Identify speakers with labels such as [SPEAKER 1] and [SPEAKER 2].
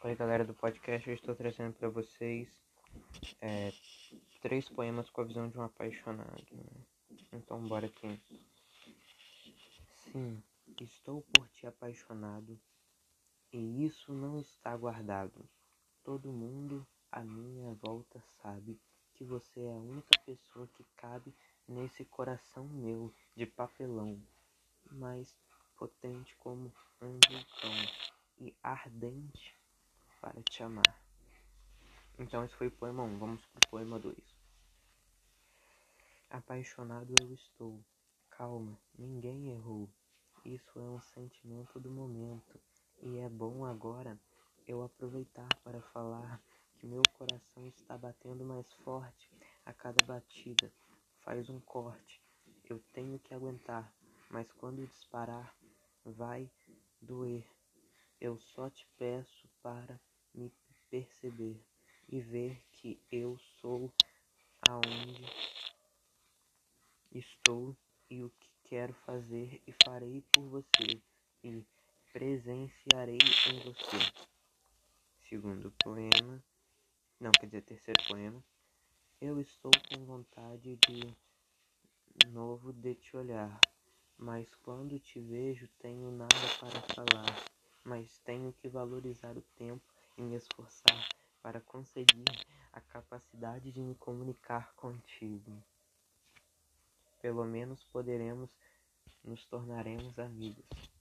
[SPEAKER 1] Oi, galera do podcast, eu estou trazendo para vocês é, três poemas com a visão de um apaixonado. Né? Então, bora aqui. Sim, estou por ti apaixonado e isso não está guardado. Todo mundo à minha volta sabe que você é a única pessoa que cabe nesse coração meu de papelão, mais potente como um vulcão e ardente para te amar. Então esse foi o poema 1, vamos pro poema 2. Apaixonado eu estou, calma, ninguém errou. Isso é um sentimento do momento e é bom agora eu aproveitar para falar que meu coração está batendo mais forte a cada batida. Faz um corte, eu tenho que aguentar, mas quando disparar vai doer. Eu só te peço para me perceber e ver que eu sou aonde estou e o que quero fazer e farei por você e presenciarei em você. Segundo poema, não quer dizer terceiro poema, eu estou com vontade de novo de te olhar, mas quando te vejo tenho nada para falar, mas tenho que valorizar o tempo e me esforçar para conseguir a capacidade de me comunicar contigo. Pelo menos poderemos nos tornaremos amigos.